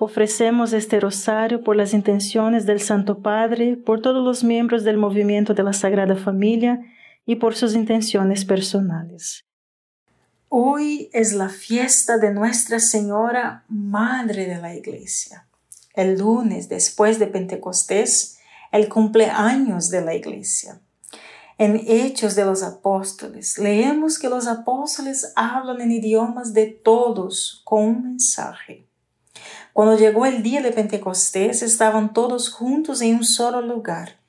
Ofrecemos este rosario por las intenciones del Santo Padre, por todos los miembros del movimiento de la Sagrada Familia y por sus intenciones personales. Hoy es la fiesta de Nuestra Señora, Madre de la Iglesia. El lunes, después de Pentecostés, el cumpleaños de la Iglesia. En Hechos de los Apóstoles leemos que los apóstoles hablan en idiomas de todos con un mensaje. Cuando llegó el día de Pentecostés, estaban todos juntos en un solo lugar,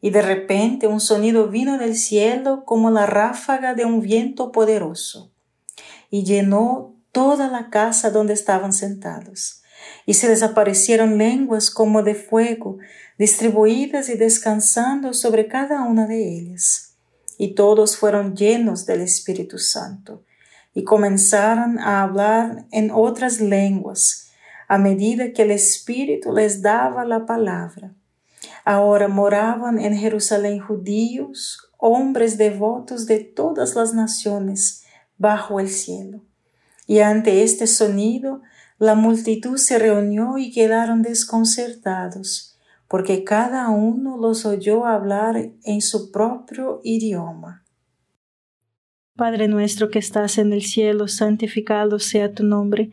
y de repente un sonido vino del cielo como la ráfaga de un viento poderoso, y llenó toda la casa donde estaban sentados, y se desaparecieron lenguas como de fuego, distribuidas y descansando sobre cada una de ellas. Y todos fueron llenos del Espíritu Santo, y comenzaron a hablar en otras lenguas, a medida que el Espíritu les daba la palabra. Ahora moraban en Jerusalén judíos, hombres devotos de todas las naciones bajo el cielo. Y ante este sonido, la multitud se reunió y quedaron desconcertados, porque cada uno los oyó hablar en su propio idioma. Padre nuestro que estás en el cielo, santificado sea tu nombre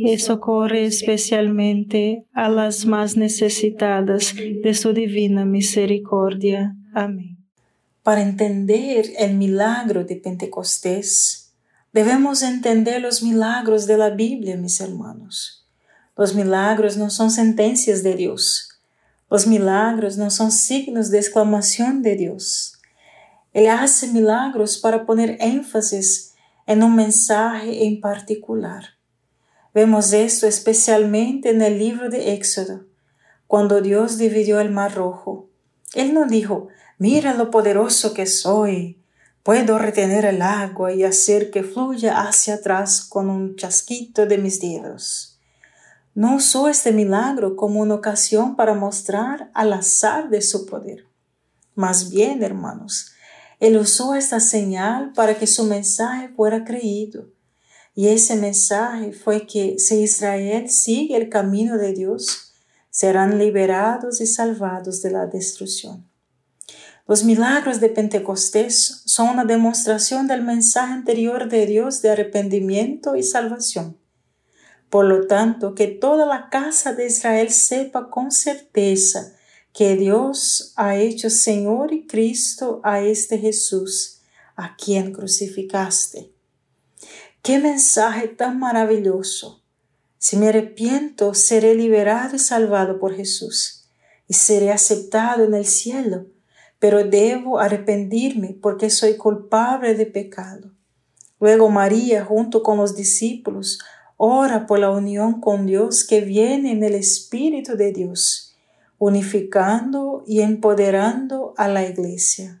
y socorre especialmente a las más necesitadas de su divina misericordia. Amén. Para entender el milagro de Pentecostés, debemos entender los milagros de la Biblia, mis hermanos. Los milagros no son sentencias de Dios. Los milagros no son signos de exclamación de Dios. Él hace milagros para poner énfasis en un mensaje en particular. Vemos esto especialmente en el libro de Éxodo, cuando Dios dividió el mar rojo. Él no dijo, mira lo poderoso que soy, puedo retener el agua y hacer que fluya hacia atrás con un chasquito de mis dedos. No usó este milagro como una ocasión para mostrar al azar de su poder. Más bien, hermanos, él usó esta señal para que su mensaje fuera creído y ese mensaje fue que si Israel sigue el camino de Dios, serán liberados y salvados de la destrucción. Los milagros de Pentecostés son una demostración del mensaje anterior de Dios de arrepentimiento y salvación. Por lo tanto, que toda la casa de Israel sepa con certeza que Dios ha hecho Señor y Cristo a este Jesús, a quien crucificaste. Qué mensaje tan maravilloso. Si me arrepiento, seré liberado y salvado por Jesús y seré aceptado en el cielo, pero debo arrepentirme porque soy culpable de pecado. Luego María, junto con los discípulos, ora por la unión con Dios que viene en el Espíritu de Dios, unificando y empoderando a la Iglesia.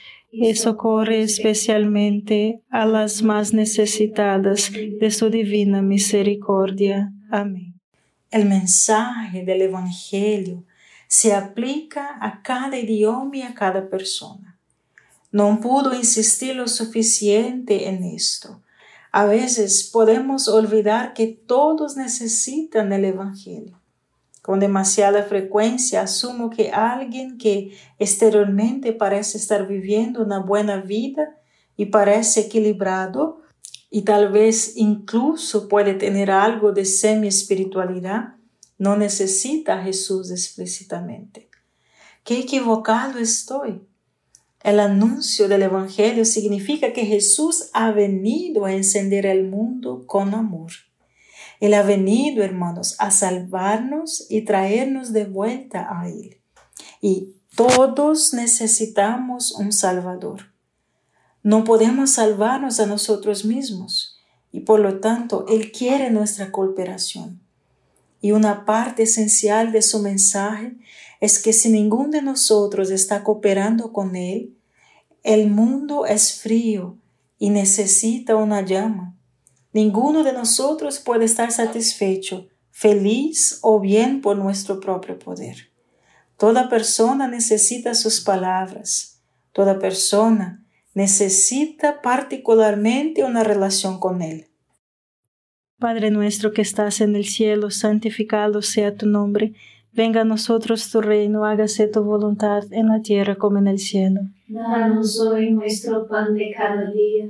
y socorre especialmente a las más necesitadas de su divina misericordia. Amén. El mensaje del Evangelio se aplica a cada idioma y a cada persona. No puedo insistir lo suficiente en esto. A veces podemos olvidar que todos necesitan el Evangelio. Con demasiada frecuencia asumo que alguien que exteriormente parece estar viviendo una buena vida y parece equilibrado y tal vez incluso puede tener algo de semi-espiritualidad, no necesita a Jesús explícitamente. Qué equivocado estoy. El anuncio del Evangelio significa que Jesús ha venido a encender el mundo con amor. Él ha venido, hermanos, a salvarnos y traernos de vuelta a Él. Y todos necesitamos un Salvador. No podemos salvarnos a nosotros mismos y por lo tanto Él quiere nuestra cooperación. Y una parte esencial de su mensaje es que si ninguno de nosotros está cooperando con Él, el mundo es frío y necesita una llama. Ninguno de nosotros puede estar satisfecho, feliz o bien por nuestro propio poder. Toda persona necesita sus palabras. Toda persona necesita particularmente una relación con Él. Padre nuestro que estás en el cielo, santificado sea tu nombre. Venga a nosotros tu reino, hágase tu voluntad en la tierra como en el cielo. Danos hoy nuestro pan de cada día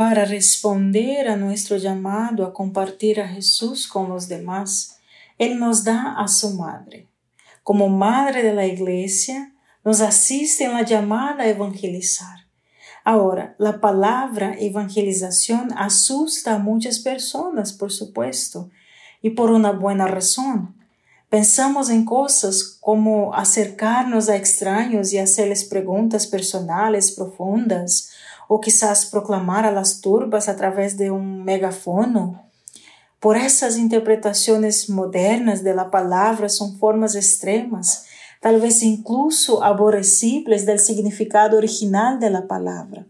Para responder a nuestro llamado a compartir a Jesús con los demás, Él nos da a su madre. Como madre de la iglesia, nos asiste en la llamada a evangelizar. Ahora, la palabra evangelización asusta a muchas personas, por supuesto, y por una buena razón. Pensamos en cosas como acercarnos a extraños y hacerles preguntas personales profundas, o quizás proclamar a las turbas a través de un megafono. Por esas interpretaciones modernas de la palabra son formas extremas, tal vez incluso aborrecibles del significado original de la palabra.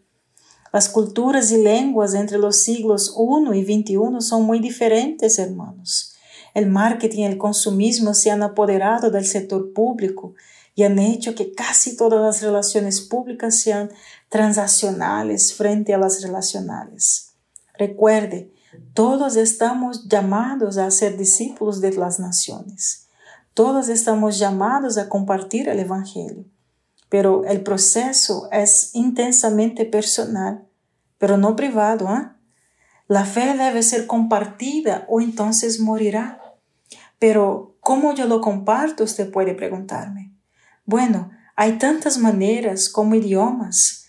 Las culturas y lenguas entre los siglos I y XXI son muy diferentes, hermanos. El marketing y el consumismo se han apoderado del sector público y han hecho que casi todas las relaciones públicas sean transaccionales frente a las relacionales. Recuerde, todos estamos llamados a ser discípulos de las naciones. Todos estamos llamados a compartir el Evangelio. Pero el proceso es intensamente personal, pero no privado. ¿eh? La fe debe ser compartida o entonces morirá. Pero, ¿cómo yo lo comparto? Usted puede preguntarme. Bueno, hay tantas maneras como idiomas.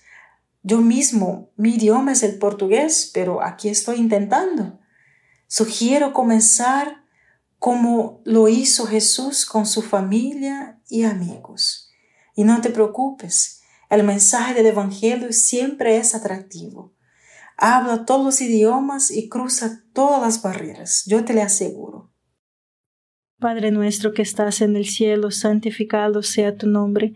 Yo mismo, mi idioma es el portugués, pero aquí estoy intentando. Sugiero comenzar como lo hizo Jesús con su familia y amigos. Y no te preocupes, el mensaje del Evangelio siempre es atractivo. Habla todos los idiomas y cruza todas las barreras, yo te lo aseguro. Padre nuestro que estás en el cielo, santificado sea tu nombre.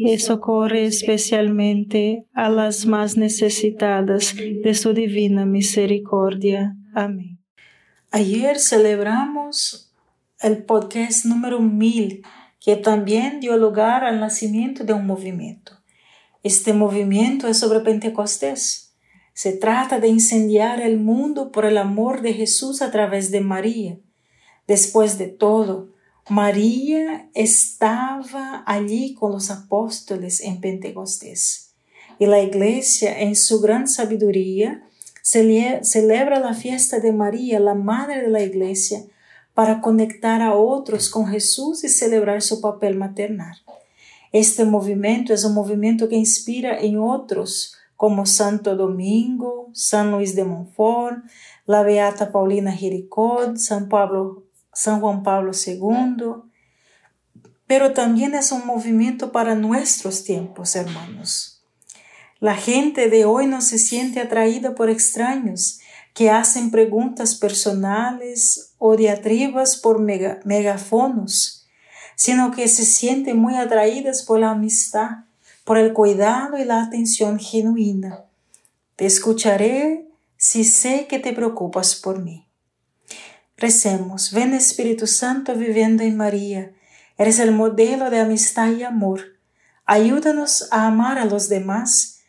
y socorre especialmente a las más necesitadas de su divina misericordia. Amén. Ayer celebramos el podcast número 1000, que también dio lugar al nacimiento de un movimiento. Este movimiento es sobre Pentecostés. Se trata de incendiar el mundo por el amor de Jesús a través de María. Después de todo, María estaba allí con los apóstoles en Pentecostés. Y la iglesia, en su gran sabiduría, celebra la fiesta de María, la madre de la iglesia, para conectar a otros con Jesús y celebrar su papel maternal. Este movimiento es un movimiento que inspira en otros, como Santo Domingo, San Luis de Montfort, la Beata Paulina Jericot, San, Pablo, San Juan Pablo II, pero también es un movimiento para nuestros tiempos, hermanos. La gente de hoy no se siente atraída por extraños que hacen preguntas personales o diatribas por mega, megafonos, sino que se sienten muy atraídas por la amistad, por el cuidado y la atención genuina. Te escucharé si sé que te preocupas por mí. Recemos, ven Espíritu Santo viviendo en María, eres el modelo de amistad y amor. Ayúdanos a amar a los demás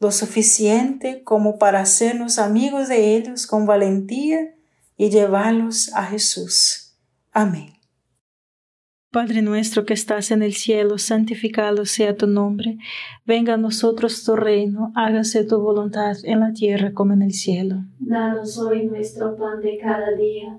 lo suficiente como para hacernos amigos de ellos con valentía y llevarlos a Jesús. Amén. Padre nuestro que estás en el cielo, santificado sea tu nombre. Venga a nosotros tu reino, hágase tu voluntad en la tierra como en el cielo. Danos hoy nuestro pan de cada día,